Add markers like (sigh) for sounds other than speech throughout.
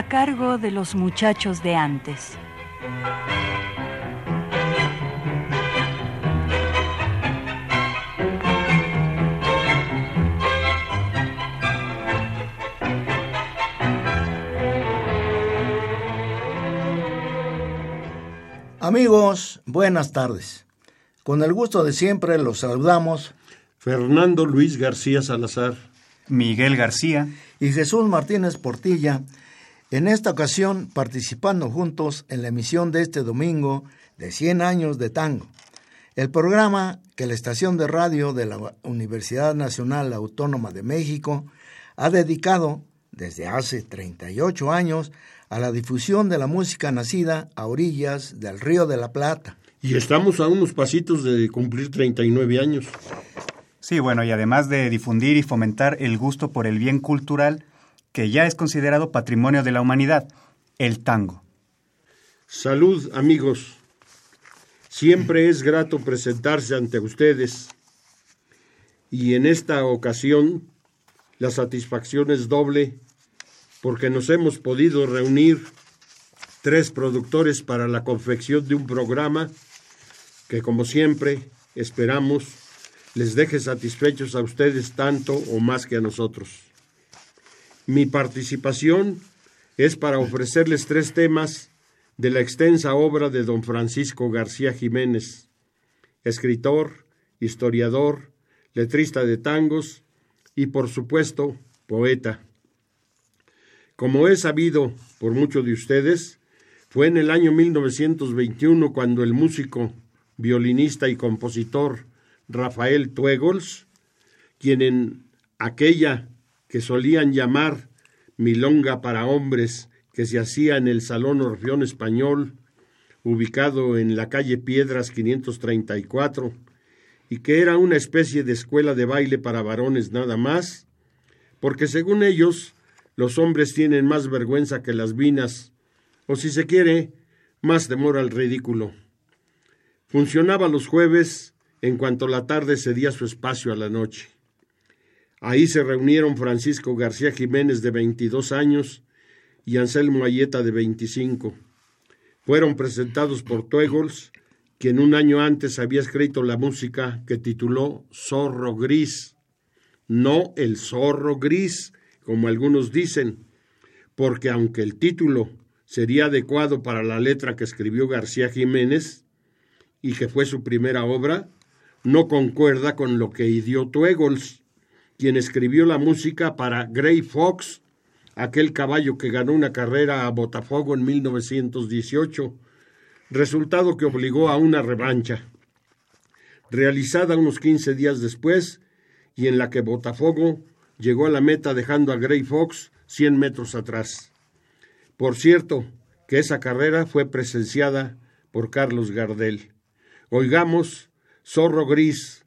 A cargo de los muchachos de antes. Amigos, buenas tardes. Con el gusto de siempre los saludamos Fernando Luis García Salazar, Miguel García y Jesús Martínez Portilla en esta ocasión participando juntos en la emisión de este domingo de 100 años de tango, el programa que la estación de radio de la Universidad Nacional Autónoma de México ha dedicado desde hace 38 años a la difusión de la música nacida a orillas del Río de la Plata. Y estamos a unos pasitos de cumplir 39 años. Sí, bueno, y además de difundir y fomentar el gusto por el bien cultural, que ya es considerado patrimonio de la humanidad, el tango. Salud, amigos. Siempre es grato presentarse ante ustedes y en esta ocasión la satisfacción es doble porque nos hemos podido reunir tres productores para la confección de un programa que como siempre esperamos les deje satisfechos a ustedes tanto o más que a nosotros. Mi participación es para ofrecerles tres temas de la extensa obra de don Francisco García Jiménez, escritor, historiador, letrista de tangos y, por supuesto, poeta. Como he sabido por muchos de ustedes, fue en el año 1921 cuando el músico, violinista y compositor Rafael Tuegols, quien en aquella que solían llamar Milonga para hombres, que se hacía en el Salón Orfeón Español, ubicado en la calle Piedras 534, y que era una especie de escuela de baile para varones nada más, porque según ellos, los hombres tienen más vergüenza que las vinas, o si se quiere, más temor al ridículo. Funcionaba los jueves en cuanto la tarde cedía su espacio a la noche. Ahí se reunieron Francisco García Jiménez de 22 años y Anselmo Ayeta de 25. Fueron presentados por Tuegols, quien un año antes había escrito la música que tituló Zorro Gris. No el zorro gris, como algunos dicen, porque aunque el título sería adecuado para la letra que escribió García Jiménez y que fue su primera obra, no concuerda con lo que idió Tuegols quien escribió la música para Gray Fox, aquel caballo que ganó una carrera a Botafogo en 1918, resultado que obligó a una revancha, realizada unos 15 días después y en la que Botafogo llegó a la meta dejando a Gray Fox 100 metros atrás. Por cierto, que esa carrera fue presenciada por Carlos Gardel. Oigamos Zorro Gris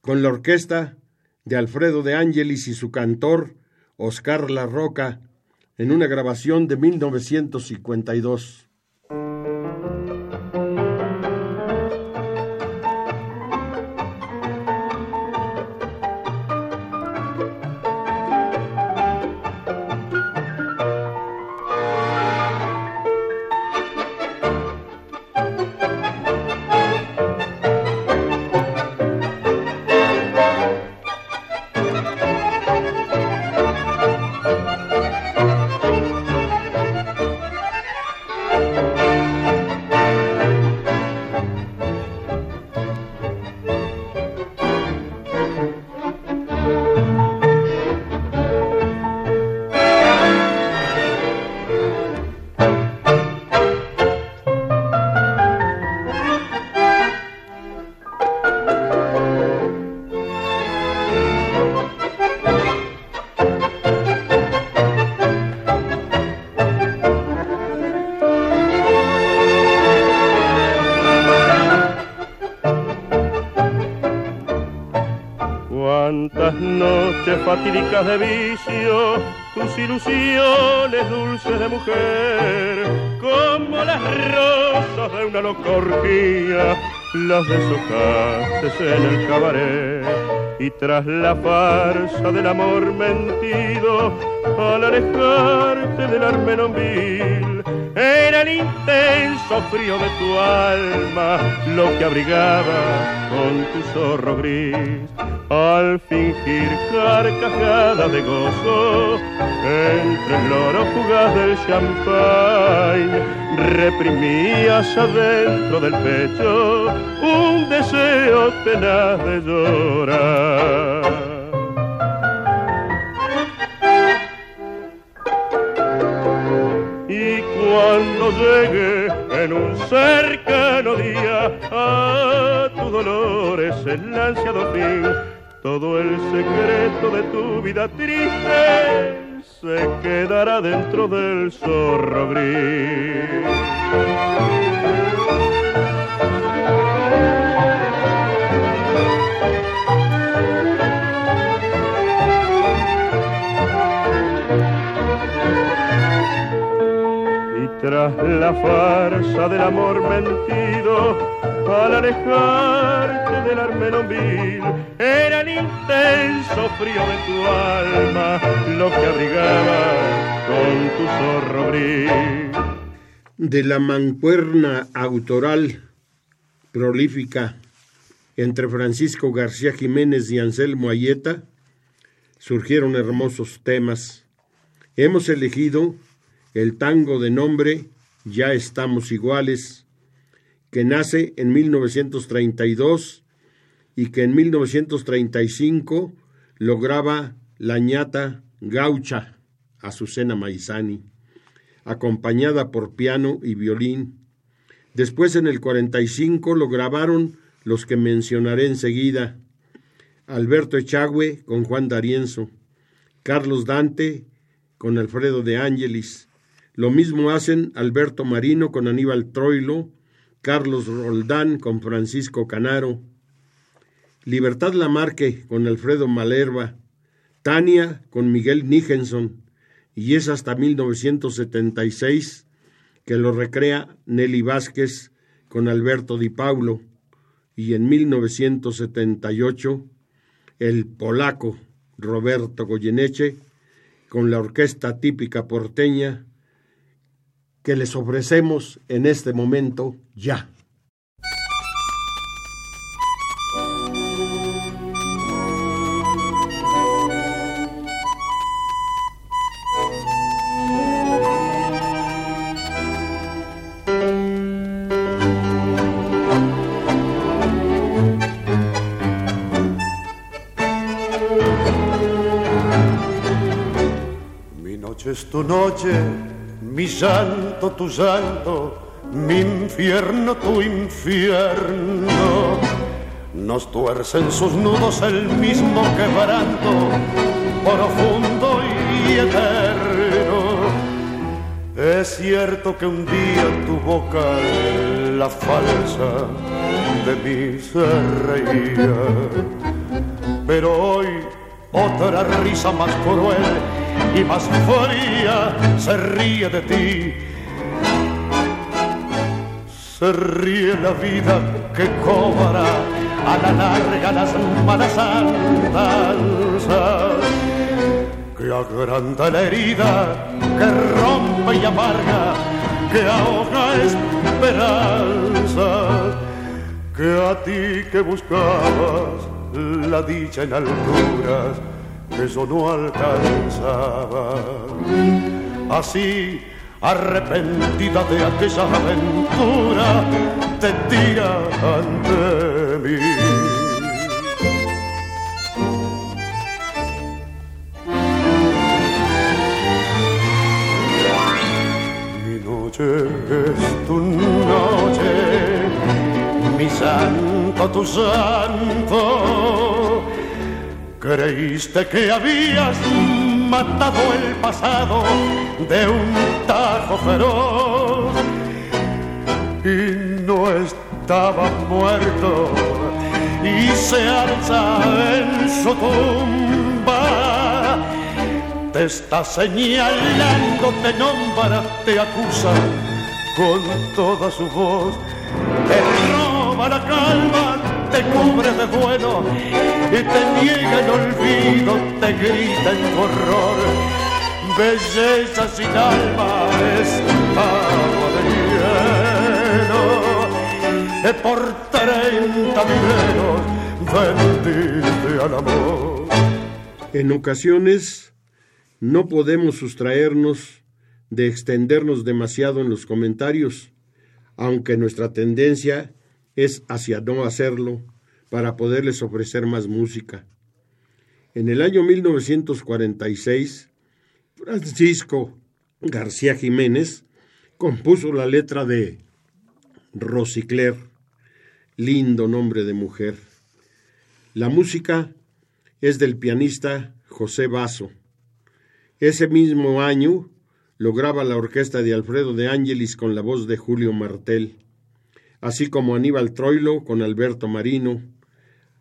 con la orquesta de Alfredo de Ángelis y su cantor Oscar La Roca en una grabación de 1952. Deshojaste en el cabaret. Y tras la farsa del amor mentido, al alejarte del armenonville, era el intenso frío de tu alma lo que abrigaba con tu zorro gris. Al fingir carcajada de gozo, entre el oro fugaz del champagne, reprimías adentro del pecho un deseo tenaz de llorar. Cuando llegue en un cercano día a tu dolor es el ansiado fin, todo el secreto de tu vida triste se quedará dentro del zorro gris. La farsa del amor mentido, al alejarte del armenonville, era el intenso frío de tu alma lo que abrigaba con tu zorro gris. De la mancuerna autoral prolífica entre Francisco García Jiménez y Anselmo Ayeta surgieron hermosos temas. Hemos elegido el tango de nombre Ya estamos iguales, que nace en 1932 y que en 1935 lograba la ñata gaucha Azucena Maizani, acompañada por piano y violín. Después en el 45 lo grabaron los que mencionaré enseguida, Alberto Echagüe con Juan D'Arienzo, Carlos Dante con Alfredo de Ángelis, lo mismo hacen Alberto Marino con Aníbal Troilo, Carlos Roldán con Francisco Canaro, Libertad Lamarque con Alfredo Malerva, Tania con Miguel Nijenson, y es hasta 1976 que lo recrea Nelly Vázquez con Alberto Di Paulo, y en 1978 el polaco Roberto Goyeneche con la orquesta típica porteña que les ofrecemos en este momento ya. Es tu noche mi santo tu santo, mi infierno tu infierno. Nos tuercen sus nudos el mismo quebranto, profundo y eterno. Es cierto que un día tu boca, la falsa, de mí se reía, pero hoy otra risa más cruel y más fría se ríe de ti. Se ríe la vida que cobra a la larga las malas andanzas, que agranda la herida, que rompe y amarga, que ahoga esperanzas, que a ti que buscabas la dicha en alturas eso no alcanzaba. Así, arrepentida de aquella aventura, te tira ante mí. Es santo, tu santo. Creíste que habías matado el pasado de un tajo feroz y no estaba muerto. Y se alza en su tumba. Te está señalando, te nombra, te acusa con toda su voz, calma, te cubre de bueno y te niega el olvido, te grita en horror. Belleza sin alma es agua de hielo, por treinta mileros vendiste al amor. En ocasiones no podemos sustraernos de extendernos demasiado en los comentarios, aunque nuestra tendencia es hacia no hacerlo para poderles ofrecer más música. En el año 1946, Francisco García Jiménez compuso la letra de Rosicler, lindo nombre de mujer. La música es del pianista José Basso. Ese mismo año lograba la orquesta de Alfredo de Ángelis con la voz de Julio Martel, así como Aníbal Troilo con Alberto Marino.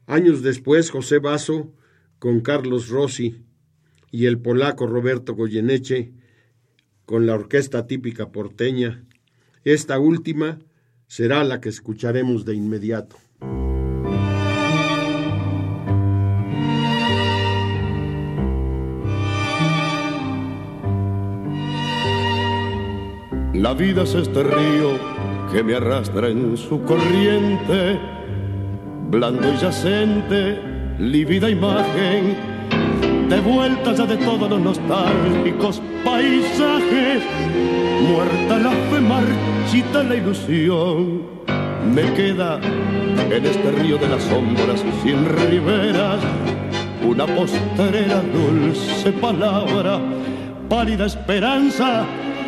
Años después, José Basso con Carlos Rossi y el polaco Roberto Goyeneche con la orquesta típica porteña. Esta última será la que escucharemos de inmediato. La vida es este río que me arrastra en su corriente, blando y yacente, lívida imagen, de vuelta ya de todos los nostálgicos paisajes, muerta la fe, marchita la ilusión, me queda en este río de las sombras sin riberas, una postrera dulce palabra, pálida esperanza,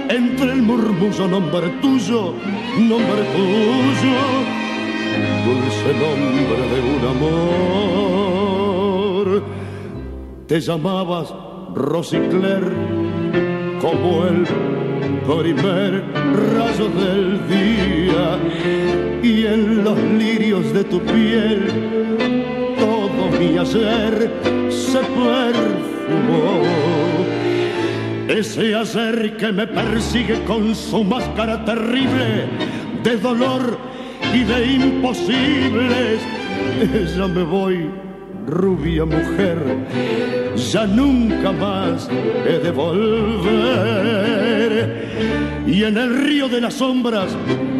entre el murmullo nombre tuyo, nombre tuyo, dulce nombre de un amor. Te llamabas Rosicler como el primer rayo del día. Y en los lirios de tu piel todo mi ayer se perfumó ese hacer que me persigue con su máscara terrible de dolor y de imposibles. (laughs) Ya me voy, rubia mujer, ya nunca más he de volver. Y en el río de las sombras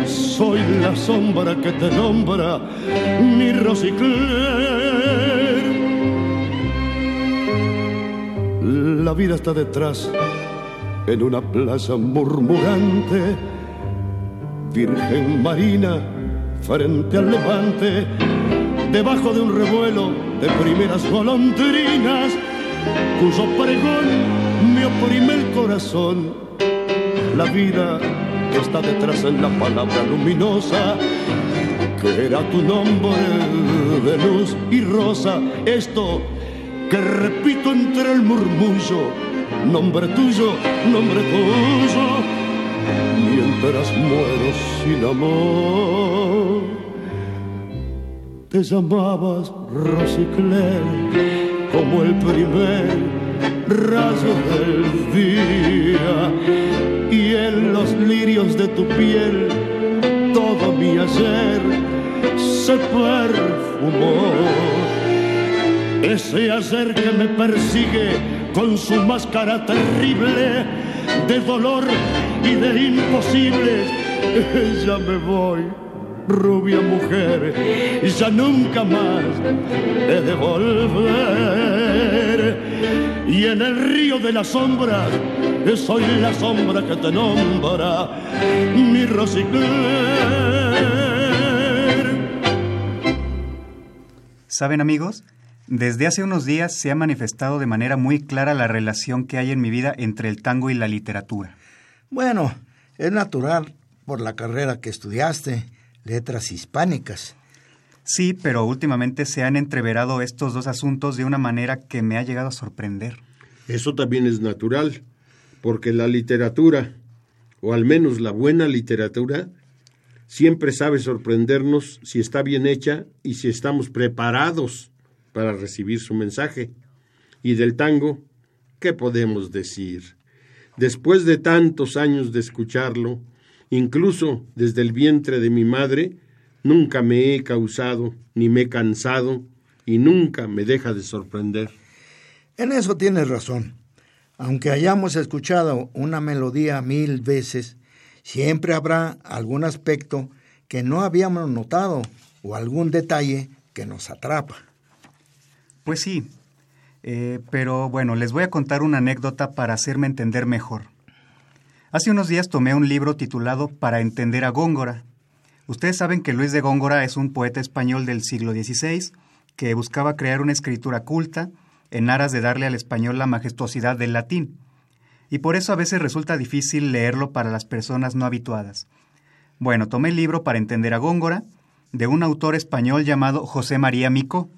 soy la sombra que te nombra mi Rosicler. La vida está detrás en una plaza murmurante, Virgen Marina frente al levante, debajo de un revuelo de primeras golondrinas, cuyo pregón me oprime el corazón. La vida está detrás en la palabra luminosa, que era tu nombre de luz y rosa. Esto que repito entre el murmullo nombre tuyo, nombre tuyo, mientras muero sin amor. Te llamabas Rosicler como el primer rayo del día y en los lirios de tu piel todo mi ayer se perfumó. Ese ayer que me persigue con su máscara terrible de dolor y de imposibles. (laughs) Ya me voy, rubia mujer, y ya nunca más he de volver. Y en el río de las sombras soy la sombra que te nombra mi Rosicler. ¿Saben amigos? Desde hace unos días se ha manifestado de manera muy clara la relación que hay en mi vida entre el tango y la literatura. Bueno, es natural por la carrera que estudiaste, letras hispánicas. Sí, pero últimamente se han entreverado estos dos asuntos de una manera que me ha llegado a sorprender. Eso también es natural, porque la literatura, o al menos la buena literatura, siempre sabe sorprendernos si está bien hecha y si estamos preparados para recibir su mensaje. Y del tango, ¿qué podemos decir? Después de tantos años de escucharlo, incluso desde el vientre de mi madre, nunca me he causado ni me he cansado y nunca me deja de sorprender. En eso tienes razón. Aunque hayamos escuchado una melodía mil veces, siempre habrá algún aspecto que no habíamos notado o algún detalle que nos atrapa. Pues sí, eh, pero bueno, les voy a contar una anécdota para hacerme entender mejor. Hace unos días tomé un libro titulado Para entender a Góngora. Ustedes saben que Luis de Góngora es un poeta español del siglo XVI que buscaba crear una escritura culta en aras de darle al español la majestuosidad del latín. Y por eso a veces resulta difícil leerlo para las personas no habituadas. Bueno, tomé el libro para entender a Góngora, de un autor español llamado José María Mico.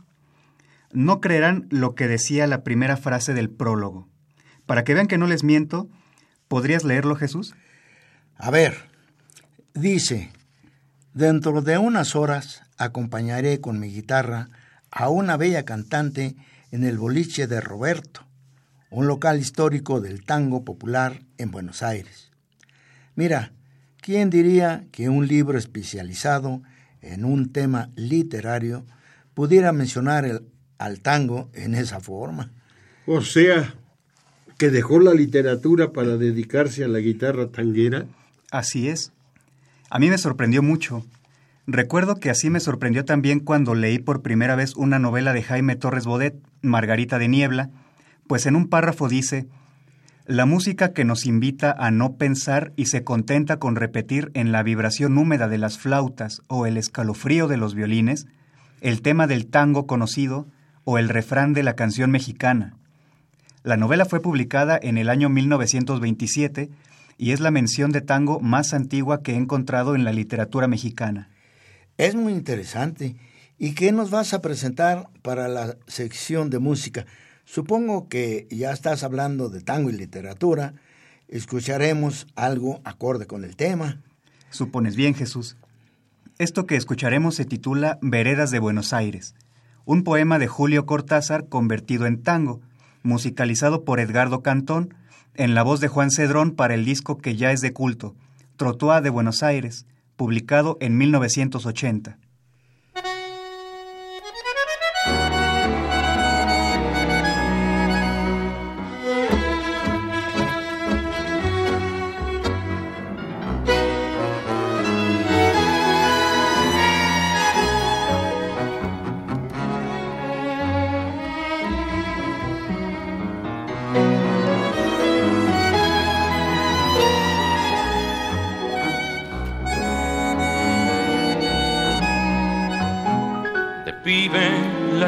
No creerán lo que decía la primera frase del prólogo. Para que vean que no les miento, ¿podrías leerlo, Jesús? A ver, dice, dentro de unas horas acompañaré con mi guitarra a una bella cantante en el boliche de Roberto, un local histórico del tango popular en Buenos Aires. Mira, ¿quién diría que un libro especializado en un tema literario pudiera mencionar el, al tango en esa forma? O sea, que dejó la literatura para dedicarse a la guitarra tanguera. Así es. A mí me sorprendió mucho. Recuerdo que así me sorprendió también cuando leí por primera vez una novela de Jaime Torres Bodet, Margarita de Niebla, pues en un párrafo dice, la música que nos invita a no pensar y se contenta con repetir en la vibración húmeda de las flautas o el escalofrío de los violines, el tema del tango conocido o el refrán de la canción mexicana. La novela fue publicada en el año 1927 y es la mención de tango más antigua que he encontrado en la literatura mexicana. Es muy interesante. ¿Y qué nos vas a presentar para la sección de música? Supongo que ya estás hablando de tango y literatura. Escucharemos algo acorde con el tema. Supones bien, Jesús. Esto que escucharemos se titula Veredas de Buenos Aires, un poema de Julio Cortázar convertido en tango, musicalizado por Edgardo Cantón, en la voz de Juan Cedrón para el disco que ya es de culto, Trotoa de Buenos Aires, publicado en 1980.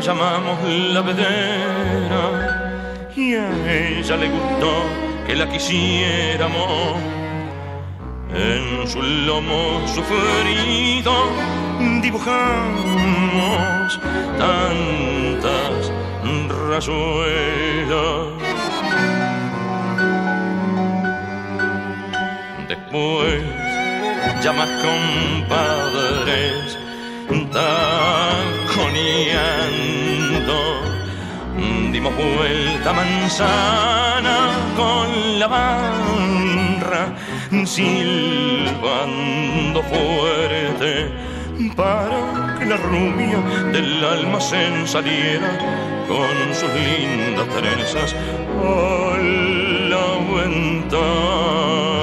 Llamamos la vedera y a ella le gustó que la quisiéramos. En su lomo sufrido dibujamos tantas rayuelas. Después, ya más compadres, taconeando. Dimos vuelta manzana con la barra, silbando fuerte para que la rubia del almacén saliera con sus lindas trenzas a la ventana.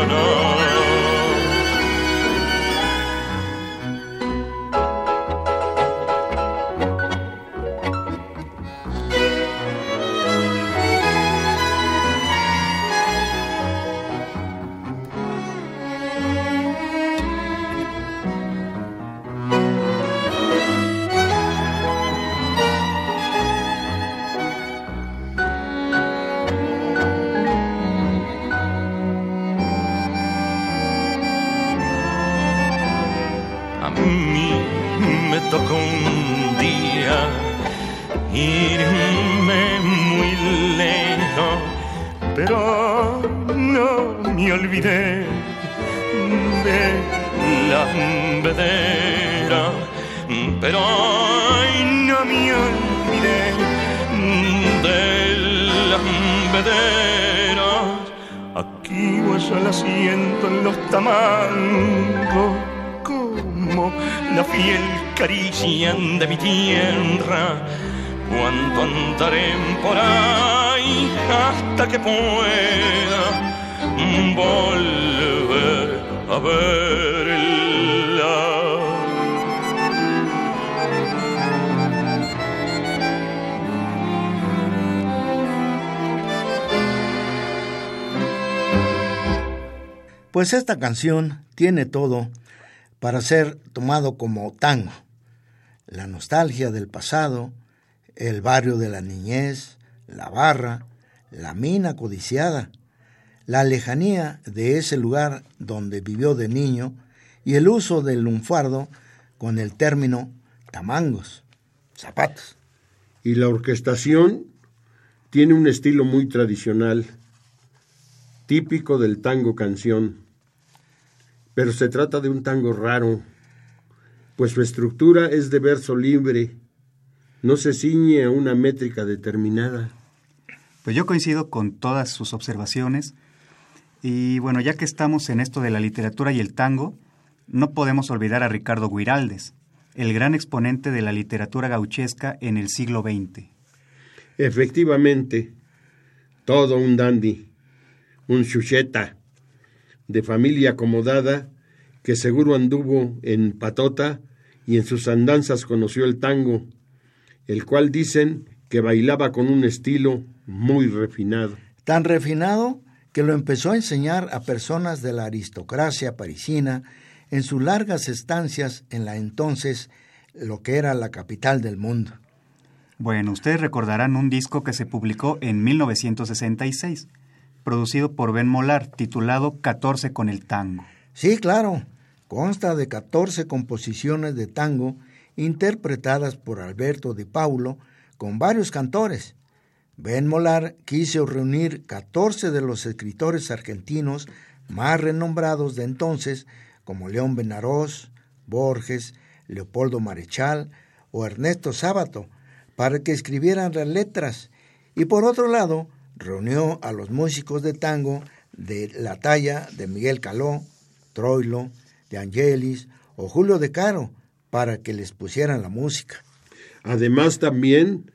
Que pueda volver a. Pues esta canción tiene todo para ser tomado como tango. La nostalgia del pasado, el barrio de la niñez, la barra, la mina codiciada, la lejanía de ese lugar donde vivió de niño y el uso del lunfardo con el término tamangos, zapatos. Y la orquestación tiene un estilo muy tradicional, típico del tango canción pero se trata de un tango raro, pues su estructura es de verso libre, no se ciñe a una métrica determinada. Pues yo coincido con todas sus observaciones y bueno, ya que estamos en esto de la literatura y el tango, no podemos olvidar a Ricardo Guiraldes, el gran exponente de la literatura gauchesca en el siglo XX. Efectivamente, todo un dandy, un chucheta, de familia acomodada, que seguro anduvo en patota y en sus andanzas conoció el tango, el cual dicen que bailaba con un estilo muy refinado. Tan refinado que lo empezó a enseñar a personas de la aristocracia parisina en sus largas estancias en la entonces lo que era la capital del mundo. Bueno, ustedes recordarán un disco que se publicó en 1966 producido por Ben Molar, titulado 14 con el tango. Sí, claro. Consta de 14 composiciones de tango interpretadas por Alberto Di Paulo con varios cantores. Ben Molar quiso reunir 14 de los escritores argentinos más renombrados de entonces, como León Benarós, Borges, Leopoldo Marechal o Ernesto Sábato, para que escribieran las letras. Y por otro lado, reunió a los músicos de tango de la talla de Miguel Caló, Troilo, de Angelis o Julio de Caro para que les pusieran la música. Además también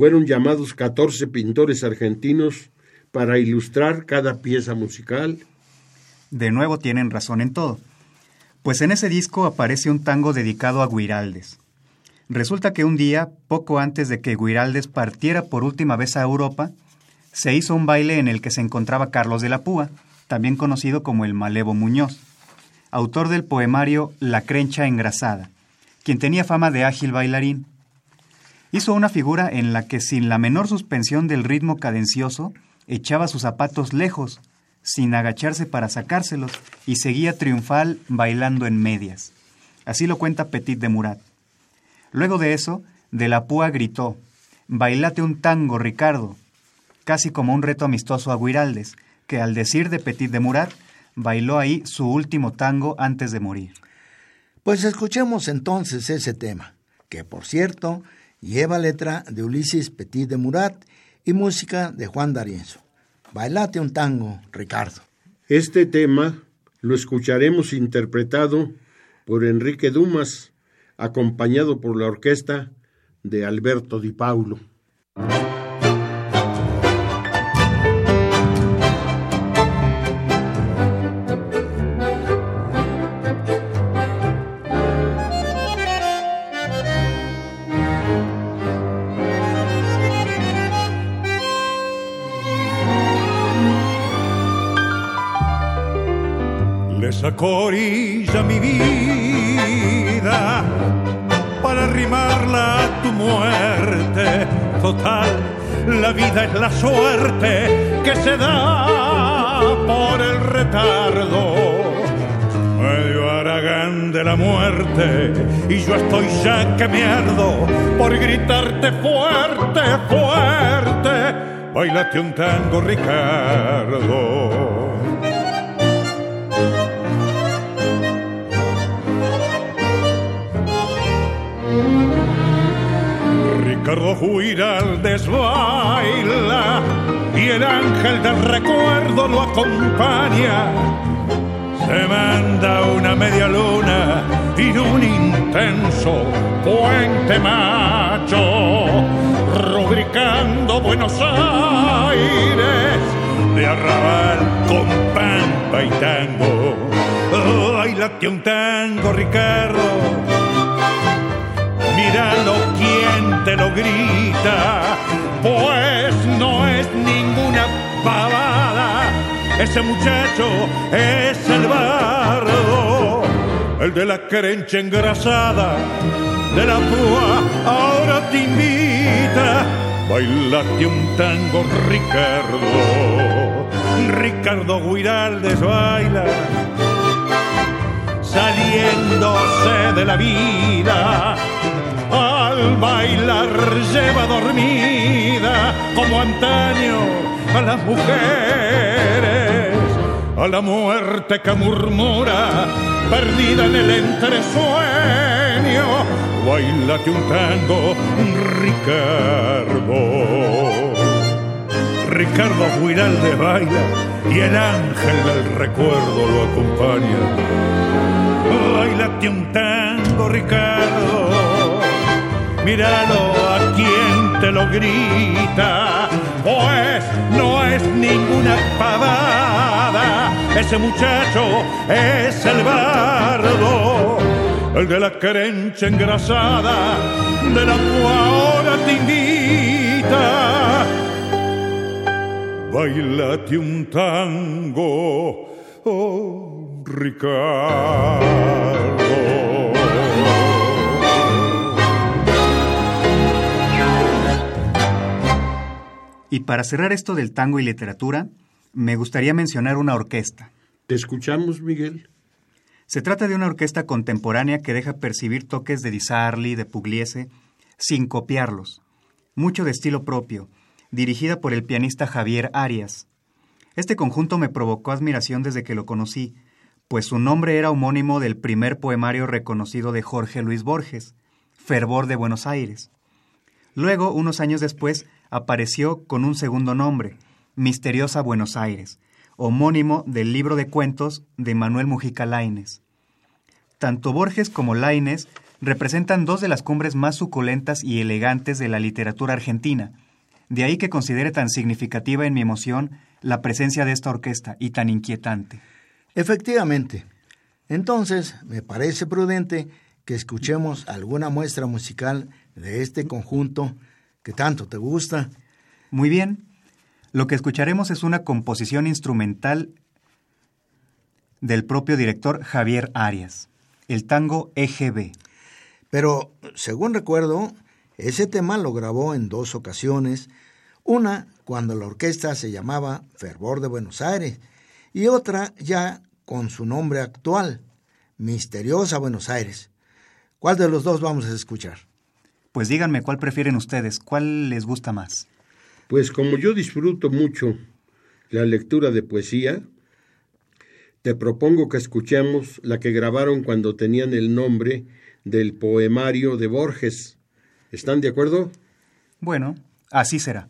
fueron llamados 14 pintores argentinos para ilustrar cada pieza musical. De nuevo tienen razón en todo, pues en ese disco aparece un tango dedicado a Guiraldes. Resulta que un día, poco antes de que Guiraldes partiera por última vez a Europa, se hizo un baile en el que se encontraba Carlos de la Púa, también conocido como el Malevo Muñoz, autor del poemario La Crencha Engrasada, quien tenía fama de ágil bailarín. Hizo una figura en la que sin la menor suspensión del ritmo cadencioso, echaba sus zapatos lejos, sin agacharse para sacárselos, y seguía triunfal bailando en medias. Así lo cuenta Petit de Murat. Luego de eso, de la Púa gritó, Bailate un tango, Ricardo, casi como un reto amistoso a Guiraldes, que al decir de Petit de Murat, bailó ahí su último tango antes de morir. Pues escuchemos entonces ese tema, que por cierto lleva letra de Ulises Petit de Murat y música de Juan D'Arienzo. Bailate un tango, Ricardo. Este tema lo escucharemos interpretado por Enrique Dumas, acompañado por la orquesta de Alberto Di Paulo. Corilla mi vida para arrimarla a tu muerte. Total, la vida es la suerte que se da por el retardo. Medio aragán de la muerte y yo estoy ya que mierdo por gritarte fuerte, fuerte. Bailate un tango, Ricardo. Ricardo Juiraldes baila y el ángel del recuerdo lo acompaña. Se manda una media luna y un intenso puente macho, rubricando Buenos Aires de arrabal con pampa y tango. Ay, late un tango, Ricardo. Míralo quien te lo grita, pues no es ninguna pavada. Ese muchacho es el bardo, el de la querencha engrasada, de la púa, ahora te invita. Bailate un tango, Ricardo. Ricardo Guiraldes baila saliéndose de la vida. Al bailar lleva dormida como antaño a las mujeres, a la muerte que murmura, perdida en el entresueño. Bailate un tango, Ricardo. Ricardo Guiralde baila y el ángel del recuerdo lo acompaña. Bailate un tango, Ricardo. Míralo a quien te lo grita, pues no es ninguna pavada. Ese muchacho es el bardo, el de la querencha engrasada, de la cual ahora te invita bailate un tango, oh Ricardo. Y para cerrar esto del tango y literatura, me gustaría mencionar una orquesta. ¿Te escuchamos, Miguel? Se trata de una orquesta contemporánea que deja percibir toques de Di Sarli, de Pugliese, sin copiarlos. Mucho de estilo propio, dirigida por el pianista Javier Arias. Este conjunto me provocó admiración desde que lo conocí, pues su nombre era homónimo del primer poemario reconocido de Jorge Luis Borges, Fervor de Buenos Aires. Luego, unos años después, apareció con un segundo nombre, Misteriosa Buenos Aires, homónimo del libro de cuentos de Manuel Mujica Lainez. Tanto Borges como Lainez representan dos de las cumbres más suculentas y elegantes de la literatura argentina, de ahí que considere tan significativa en mi emoción la presencia de esta orquesta y tan inquietante. Efectivamente. Entonces, me parece prudente que escuchemos alguna muestra musical de este conjunto que tanto te gusta. Muy bien. Lo que escucharemos es una composición instrumental del propio director Javier Arias, el tango EGB. Pero, según recuerdo, ese tema lo grabó en dos ocasiones, una cuando la orquesta se llamaba Fervor de Buenos Aires y otra ya con su nombre actual, Misteriosa Buenos Aires. ¿Cuál de los dos vamos a escuchar? Pues díganme cuál prefieren ustedes, cuál les gusta más. Pues como yo disfruto mucho la lectura de poesía, te propongo que escuchemos la que grabaron cuando tenían el nombre del poemario de Borges. ¿Están de acuerdo? Bueno, así será.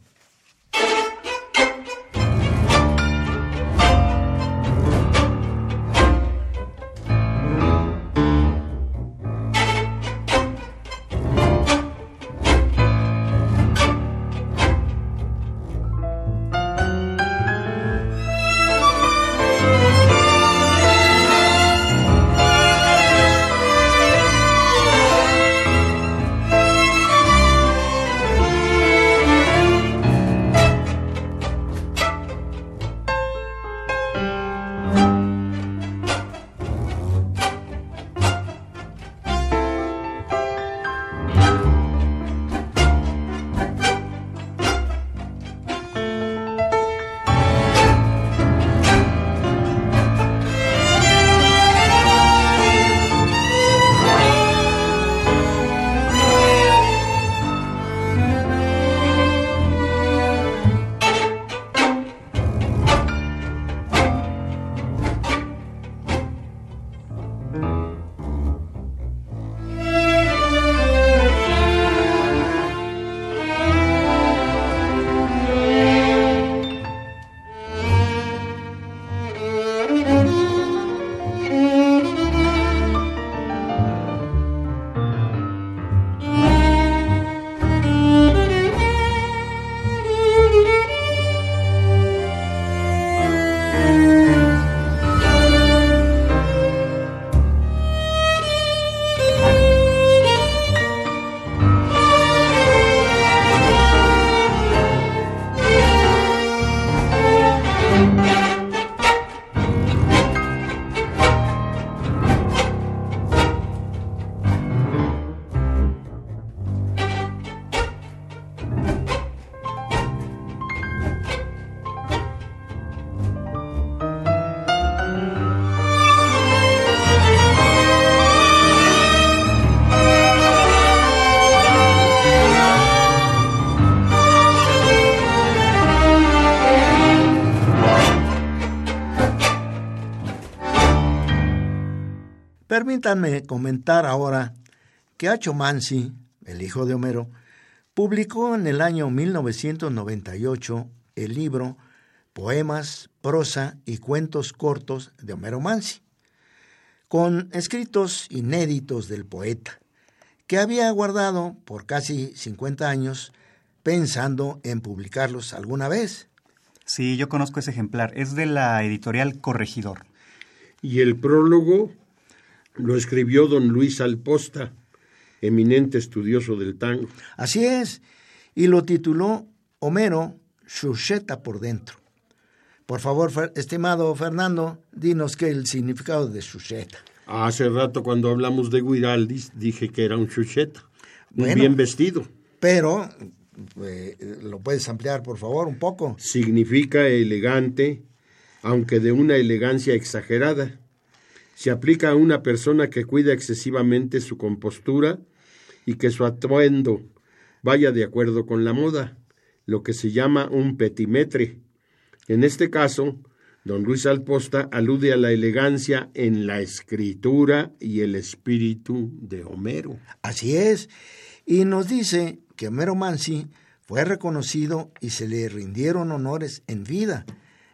Permítanme comentar ahora que Acho Mansi, el hijo de Homero, publicó en el año 1998 el libro Poemas, prosa y cuentos cortos de Homero Mansi, con escritos inéditos del poeta, que había guardado por casi 50 años pensando en publicarlos alguna vez. Sí, yo conozco ese ejemplar. Es de la editorial Corregidor. Y el prólogo lo escribió don Luis Alposta, eminente estudioso del tango. Así es, y lo tituló Homero, Chucheta por dentro. Por favor, estimado Fernando, dinos qué es el significado de chucheta. Hace rato cuando hablamos de Guiraldis dije que era un chucheta, muy bien vestido. Pero, eh, ¿lo puedes ampliar por favor un poco? Significa elegante, aunque de una elegancia exagerada. Se aplica a una persona que cuida excesivamente su compostura y que su atuendo vaya de acuerdo con la moda, lo que se llama un petimetre. En este caso, don Luis Alposta alude a la elegancia en la escritura y el espíritu de Homero. Así es, y nos dice que Homero Mansi fue reconocido y se le rindieron honores en vida,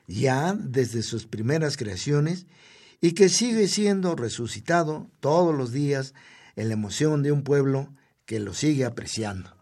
ya desde sus primeras creaciones, y que sigue siendo resucitado todos los días en la emoción de un pueblo que lo sigue apreciando.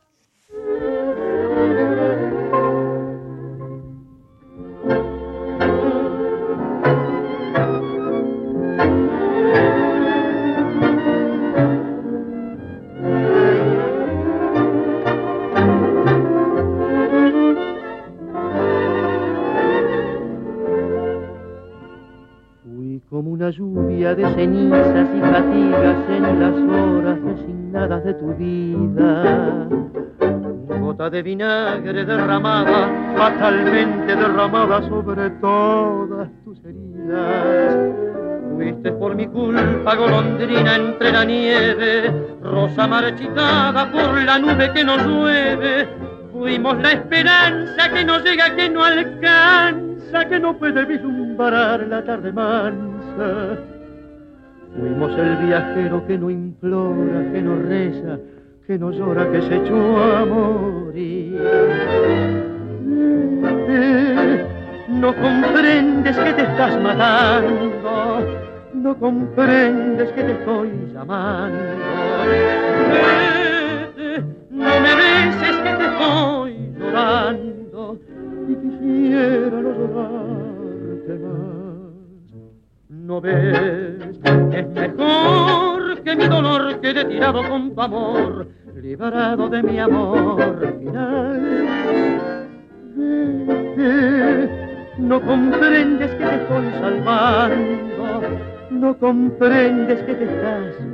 De cenizas y fatigas en las horas resignadas de tu vida. Gota de vinagre derramada, fatalmente derramada sobre todas tus heridas. Fuiste por mi culpa golondrina entre la nieve, rosa marchitada por la nube que nos llueve. Fuimos la esperanza que no llega, que no alcanza, que no puede vislumbrar la tarde mansa. Fuimos el viajero que no implora, que no reza, que no llora, que se echó a morir. No comprendes que te estás matando, no comprendes que te estoy llamando. No me beses que te estoy llorando y quisiera no llorarte más. No ves, es mejor que mi dolor quede tirado con tu amor, liberado de mi amor final. No comprendes que te estoy salvando, no comprendes que te estás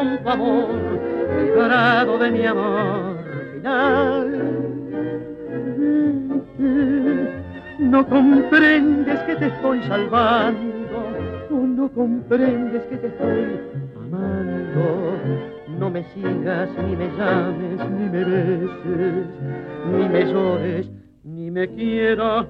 Con tu amor, de mi amor final. No comprendes que te estoy salvando, no comprendes que te estoy amando. No me sigas, ni me llames, ni me beses, ni me llores, ni me quieras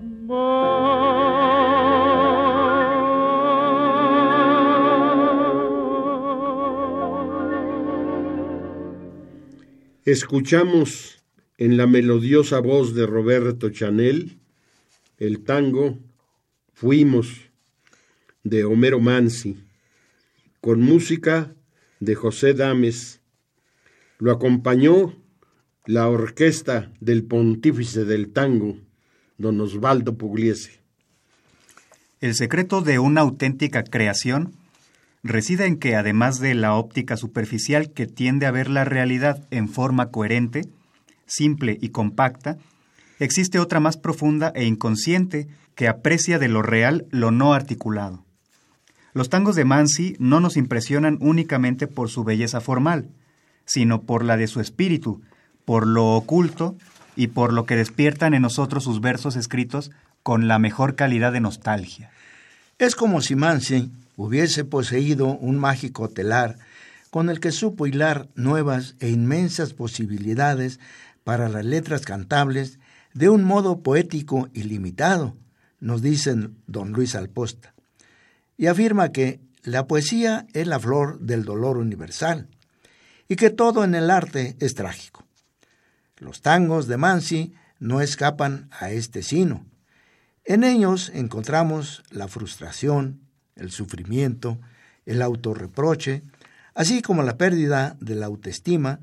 Escuchamos en la melodiosa voz de Roberto Chanel el tango Fuimos de Homero Mansi, con música de José Dames. Lo acompañó la orquesta del pontífice del tango, don Osvaldo Pugliese. El secreto de una auténtica creación reside en que, además de la óptica superficial que tiende a ver la realidad en forma coherente, simple y compacta, existe otra más profunda e inconsciente que aprecia de lo real lo no articulado. Los tangos de Mansi no nos impresionan únicamente por su belleza formal, sino por la de su espíritu, por lo oculto y por lo que despiertan en nosotros sus versos escritos con la mejor calidad de nostalgia. Es como si Mansi hubiese poseído un mágico telar con el que supo hilar nuevas e inmensas posibilidades para las letras cantables de un modo poético y limitado, nos dicen don Luis Alposta, y afirma que la poesía es la flor del dolor universal y que todo en el arte es trágico. Los tangos de Mansi no escapan a este sino. En ellos encontramos la frustración, el sufrimiento, el autorreproche, así como la pérdida de la autoestima,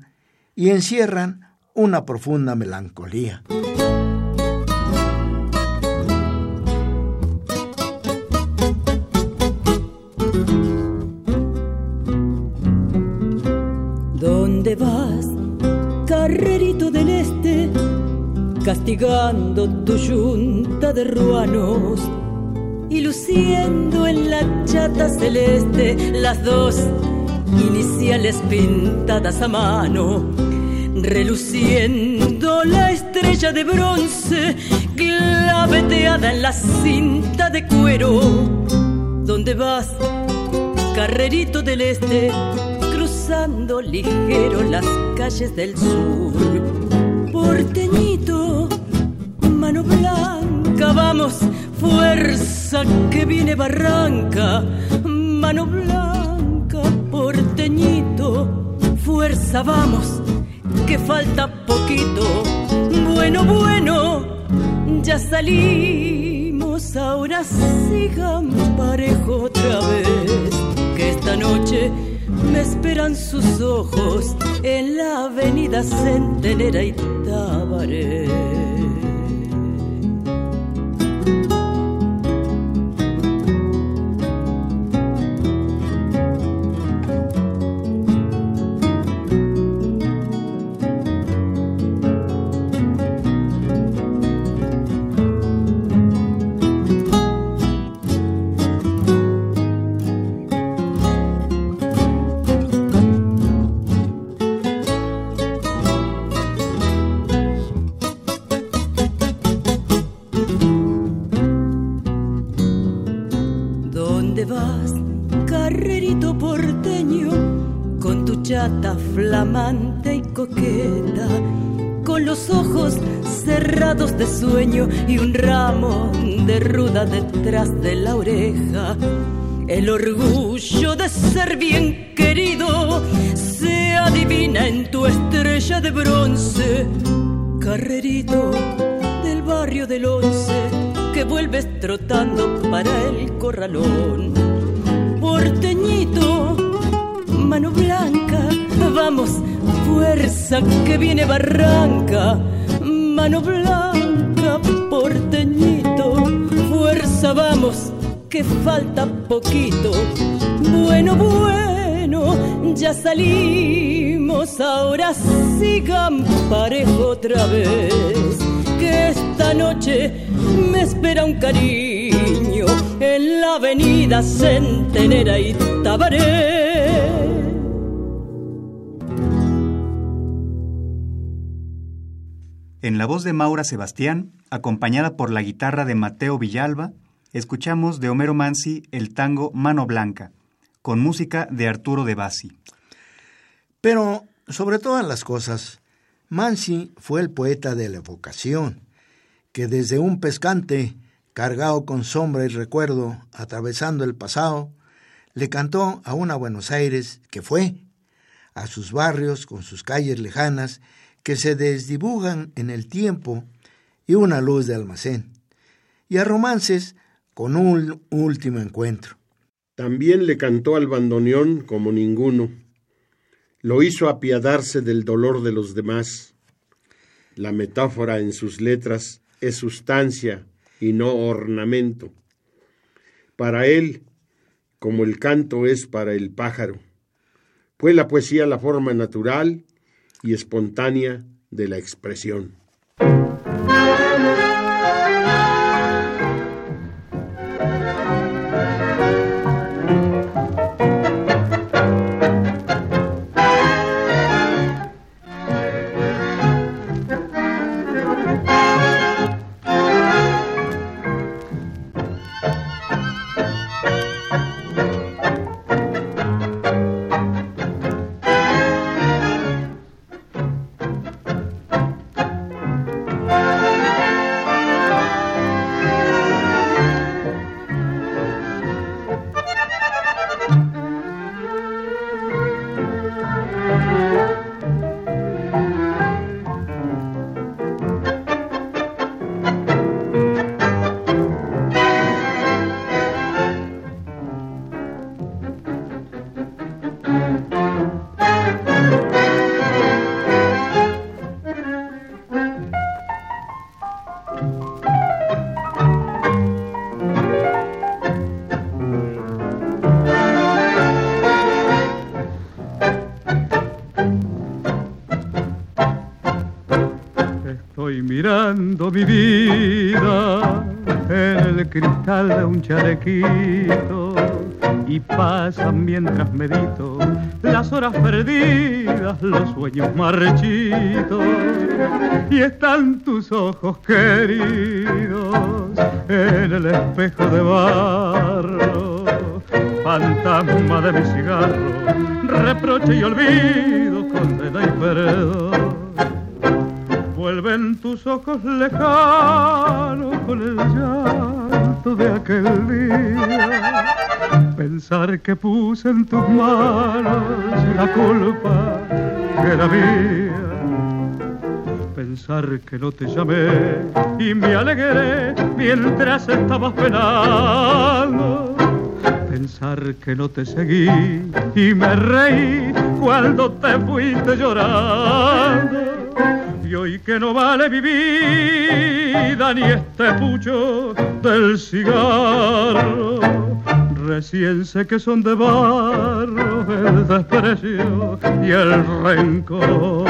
y encierran una profunda melancolía. ¿Dónde vas, carrerito del este, castigando tu yunta de ruanos? Y luciendo en la chata celeste las dos iniciales pintadas a mano, reluciendo la estrella de bronce claveteada en la cinta de cuero. ¿Dónde vas, carrerito del este, cruzando ligero las calles del sur? Porteñito, mano blanca, vamos, fuerza que viene barranca, mano blanca, porteñito, fuerza, vamos, que falta poquito. Bueno, bueno, ya salimos, ahora sigan parejo otra vez, que esta noche me esperan sus ojos en la avenida Centenera y Tabaré. Flamante y coqueta, con los ojos cerrados de sueño y un ramo de ruda detrás de la oreja. El orgullo de ser bien querido se adivina en tu estrella de bronce, carrerito del barrio del once que vuelves trotando para el corralón. Porteñito, mano blanca, vamos, fuerza que viene barranca, mano blanca, porteñito, fuerza, vamos, que falta poquito. Bueno, bueno, ya salimos, ahora sigan parejo otra vez, esta noche me espera un cariño en la avenida Centenera y Tabaré. En la voz de Maura Sebastián, acompañada por la guitarra de Mateo Villalba, escuchamos de Homero Mansi el tango Mano Blanca, con música de Arturo de Bassi. Pero, sobre todas las cosas, Mansi fue el poeta de la evocación, que desde un pescante, cargado con sombra y recuerdo, atravesando el pasado, le cantó a una Buenos Aires que fue, a sus barrios con sus calles lejanas que se desdibujan en el tiempo y una luz de almacén, y a romances con un último encuentro. También le cantó al bandoneón como ninguno. Lo hizo apiadarse del dolor de los demás. La metáfora en sus letras es sustancia y no ornamento. Para él, como el canto es para el pájaro, fue la poesía la forma natural y espontánea de la expresión. Chalequito y pasan mientras medito las horas perdidas, los sueños marchitos y están tus ojos queridos en el espejo de barro, fantasma de mi cigarro, reproche y olvido, condena y perdón. Vuelven tus ojos lejanos con el llanto de aquel día. Pensar que puse en tus manos la culpa que era mía. Pensar que no te llamé y me alegré mientras estabas penando. Pensar que no te seguí y me reí cuando te fuiste llorando y hoy que no vale mi vida ni este pucho del cigarro. Recién sé que son de barro el desprecio y el rencor.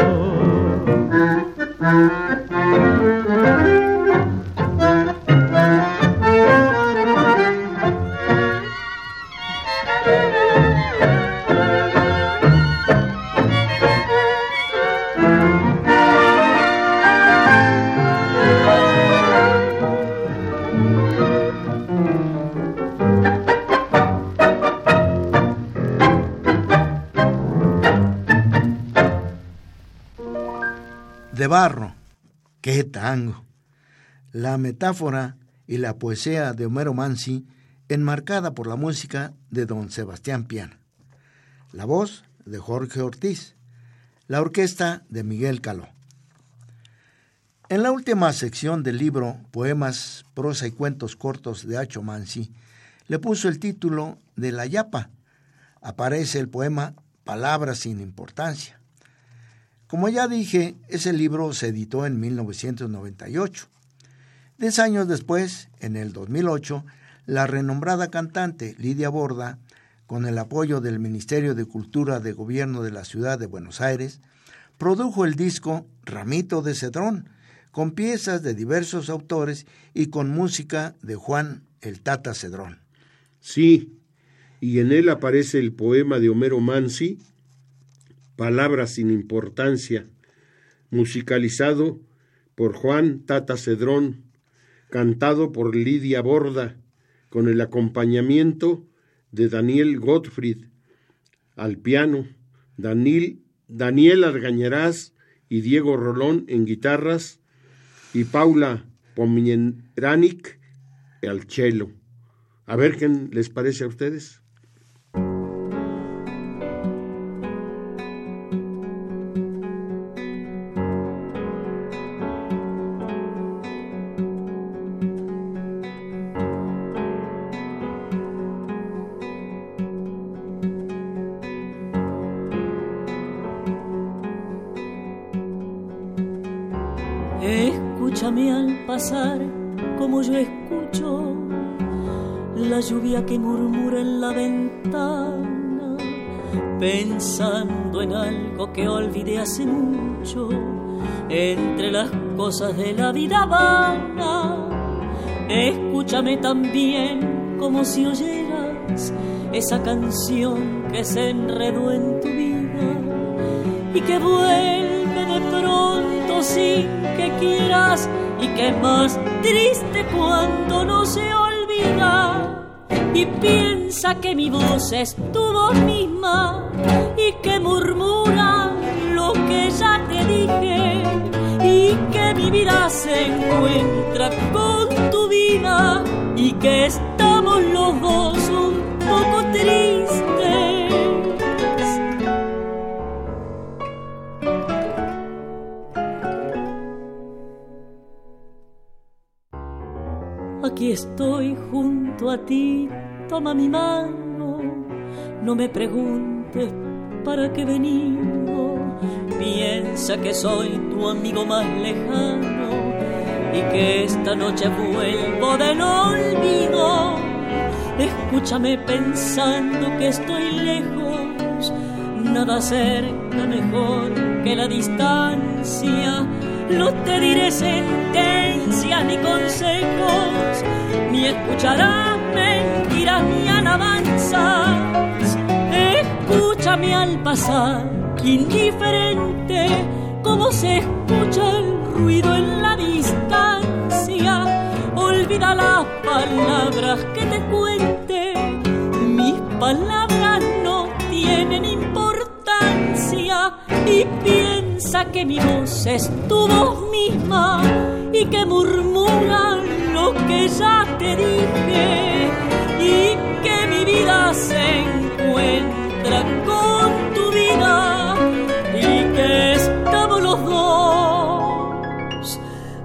Barro. ¡Qué tango! La metáfora y la poesía de Homero Mansi, enmarcada por la música de don Sebastián Piana. La voz de Jorge Ortiz. La orquesta de Miguel Caló. En la última sección del libro Poemas, prosa y cuentos cortos de Acho Mansi, le puso el título de La Yapa. Aparece el poema Palabras sin importancia. Como ya dije, ese libro se editó en 1998. Diez años después, en el 2008, la renombrada cantante Lidia Borda, con el apoyo del Ministerio de Cultura de Gobierno de la Ciudad de Buenos Aires, produjo el disco Ramito de Cedrón, con piezas de diversos autores y con música de Juan el Tata Cedrón. Sí, y en él aparece el poema de Homero Mansi, Palabras sin importancia, musicalizado por Juan Tata Cedrón, cantado por Lidia Borda, con el acompañamiento de Daniel Gottfried al piano, Daniel, Daniel Argañarás y Diego Rolón en guitarras y Paula Pomienranic al cello. A ver qué les parece a ustedes. Mucho, entre las cosas de la vida vana. Escúchame también como si oyeras esa canción que se enredó en tu vida y que vuelve de pronto sin que quieras y que es más triste cuando no se olvida y piensa que mi voz es tu voz misma y que murmura ya te dije y que mi vida se encuentra con tu vida y que estamos los dos un poco tristes. Aquí estoy junto a ti, toma mi mano, no me preguntes para qué venido, piensa que soy tu amigo más lejano y que esta noche vuelvo del olvido. Escúchame pensando que estoy lejos, nada cerca mejor que la distancia. No te diré sentencias ni consejos, ni escucharás mentiras ni alabanzas. Escúchame al pasar, indiferente, como se escucha el ruido en la distancia. Olvida las palabras que te cuente, mis palabras no tienen importancia y piensa que mi voz es tu voz misma y que murmura lo que ya te dije y que mi vida se encuentra con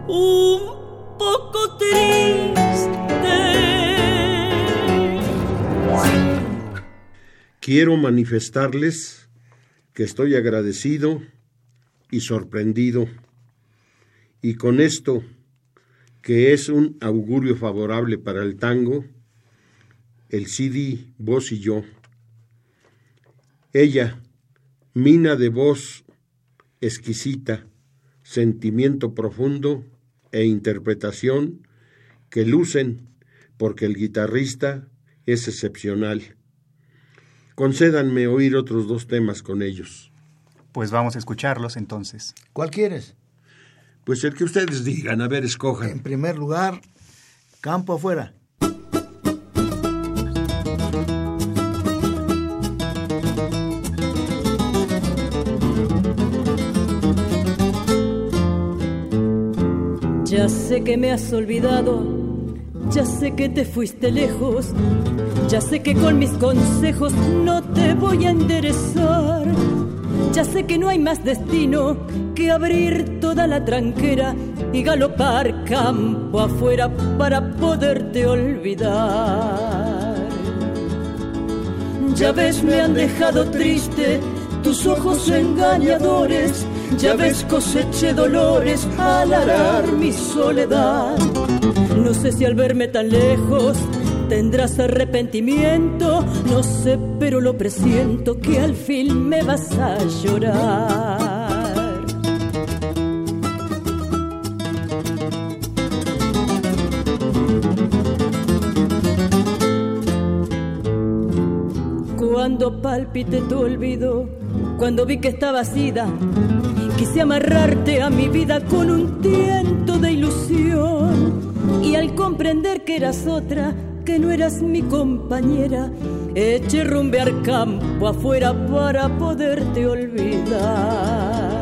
un poco tristes. Quiero manifestarles que estoy agradecido y sorprendido. Y con esto, que es un augurio favorable para el tango, el CD Vos y yo. Ella, mina de voz exquisita, sentimiento profundo e interpretación que lucen porque el guitarrista es excepcional. Concédanme oír otros dos temas con ellos. Pues vamos a escucharlos entonces. ¿Cuál quieres? Pues el que ustedes digan, a ver, escojan. En primer lugar, campo afuera. Sé que me has olvidado, ya sé que te fuiste lejos, ya sé que con mis consejos no te voy a enderezar. Ya sé que no hay más destino que abrir toda la tranquera y galopar campo afuera para poderte olvidar. Ya ves, me han dejado triste tus ojos engañadores. Ya ves, coseché dolores al arar mi soledad. No sé si al verme tan lejos tendrás arrepentimiento, no sé, pero lo presiento que al fin me vas a llorar. Cuando palpite tu olvido, cuando vi que estabas ida, amarrarte a mi vida con un tiento de ilusión. Y al comprender que eras otra, que no eras mi compañera, eché rumbear campo afuera para poderte olvidar.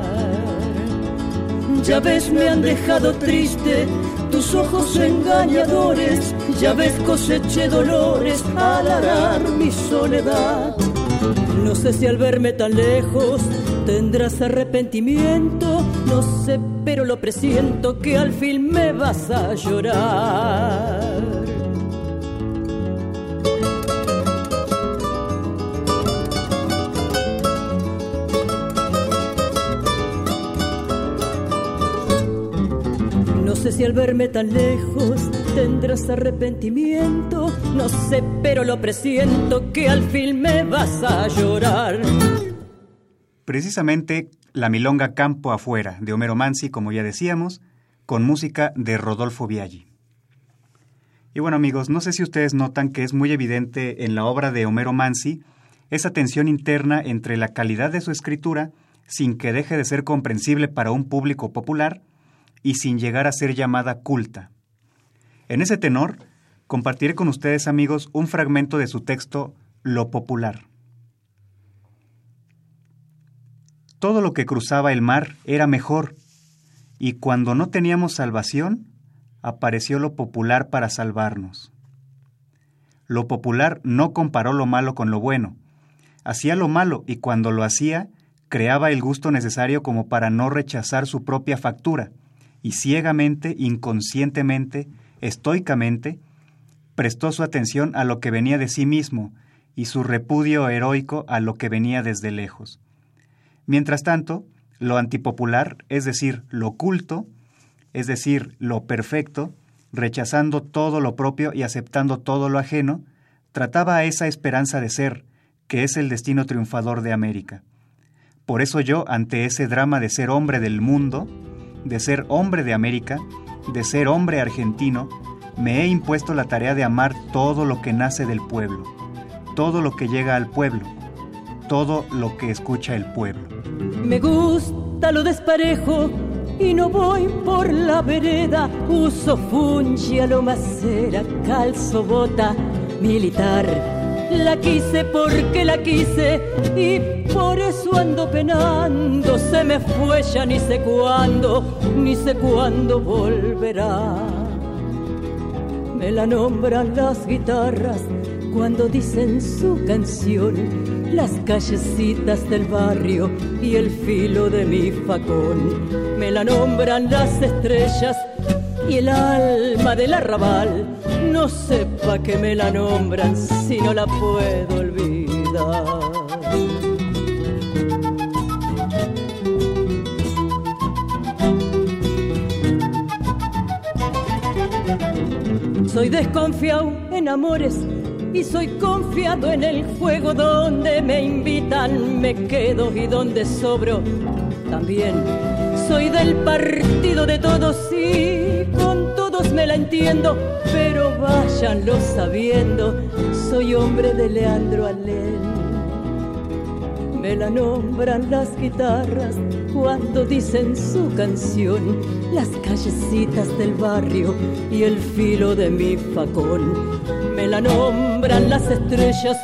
Ya ves, me han dejado triste tus ojos engañadores, ya ves, coseché dolores al arar mi soledad. No sé si al verme tan lejos tendrás arrepentimiento, no sé, pero lo presiento que al fin me vas a llorar. No sé si al verme tan lejos tendrás arrepentimiento, no sé, pero lo presiento que al fin me vas a llorar. Precisamente la milonga Campo Afuera de Homero Mansi, como ya decíamos, con música de Rodolfo Biaggi. Y bueno amigos, no sé si ustedes notan que es muy evidente en la obra de Homero Mansi esa tensión interna entre la calidad de su escritura, sin que deje de ser comprensible para un público popular, y sin llegar a ser llamada culta. En ese tenor, compartiré con ustedes amigos un fragmento de su texto Lo Popular. Todo lo que cruzaba el mar era mejor, y cuando no teníamos salvación, apareció lo popular para salvarnos. Lo popular no comparó lo malo con lo bueno, hacía lo malo y cuando lo hacía, creaba el gusto necesario como para no rechazar su propia factura, y ciegamente, inconscientemente, estoicamente, prestó su atención a lo que venía de sí mismo y su repudio heroico a lo que venía desde lejos. Mientras tanto, lo antipopular, es decir, lo culto, es decir, lo perfecto, rechazando todo lo propio y aceptando todo lo ajeno, trataba a esa esperanza de ser, que es el destino triunfador de América. Por eso yo, ante ese drama de ser hombre del mundo, de ser hombre de América, de ser hombre argentino, me he impuesto la tarea de amar todo lo que nace del pueblo, todo lo que llega al pueblo, todo lo que escucha el pueblo. Me gusta lo desparejo y no voy por la vereda, uso fungia, lo macera, calzo bota militar. La quise porque la quise y por eso ando penando. Se me fue ya ni sé cuándo, ni sé cuándo volverá. Me la nombran las guitarras cuando dicen su canción, las callecitas del barrio y el filo de mi facón. Me la nombran las estrellas y el alma del arrabal. No sepa que me la nombran si no la puedo olvidar. Soy desconfiado en amores y soy confiado en el juego donde me invitan, me quedo y donde sobro también. Soy del partido de todos y con todos me la entiendo, pero váyanlo sabiendo, soy hombre de Leandro Alén. Me la nombran las guitarras cuando dicen su canción, las callecitas del barrio y el filo de mi facón. Me la nombran las estrellas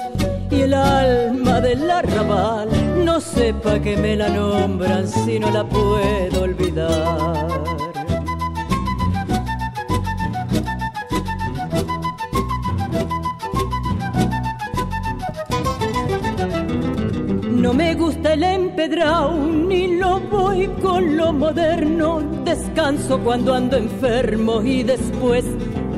y el alma del arrabal. No sepa que me la nombran si no la puedo olvidar. No me gusta el empedrado, ni lo voy con lo moderno. Descanso cuando ando enfermo y después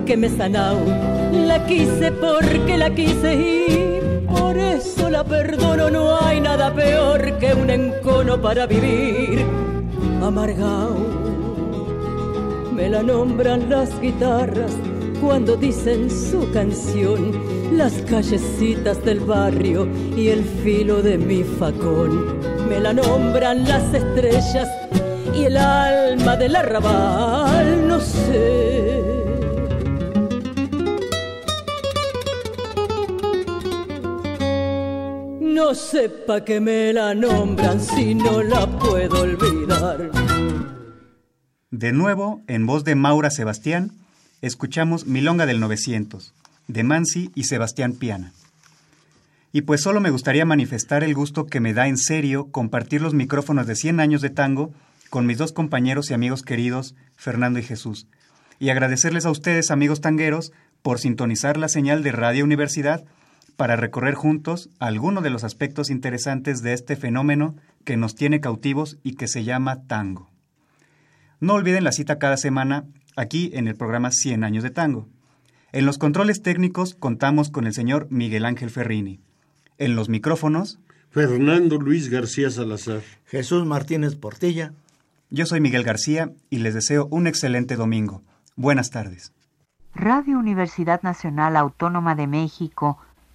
que me sanao. La quise porque la quise y por eso la perdono. No hay nada peor que un encono para vivir amargao. Me la nombran las guitarras cuando dicen su canción, las callecitas del barrio y el filo de mi facón. Me la nombran las estrellas y el alma del arrabal, no sé. No sepa que me la nombran si no la puedo olvidar. De nuevo, en voz de Maura Sebastián, escuchamos Milonga del 900, de Mansi y Sebastián Piana. Y pues solo me gustaría manifestar el gusto que me da en serio compartir los micrófonos de 100 años de tango con mis dos compañeros y amigos queridos, Fernando y Jesús, y agradecerles a ustedes, amigos tangueros, por sintonizar la señal de Radio Universidad para recorrer juntos algunos de los aspectos interesantes de este fenómeno que nos tiene cautivos y que se llama tango. No olviden la cita cada semana aquí en el programa 100 años de tango. En los controles técnicos contamos con el señor Miguel Ángel Ferrini. En los micrófonos, Fernando Luis García Salazar. Jesús Martínez Portilla. Yo soy Miguel García y les deseo un excelente domingo. Buenas tardes. Radio Universidad Nacional Autónoma de México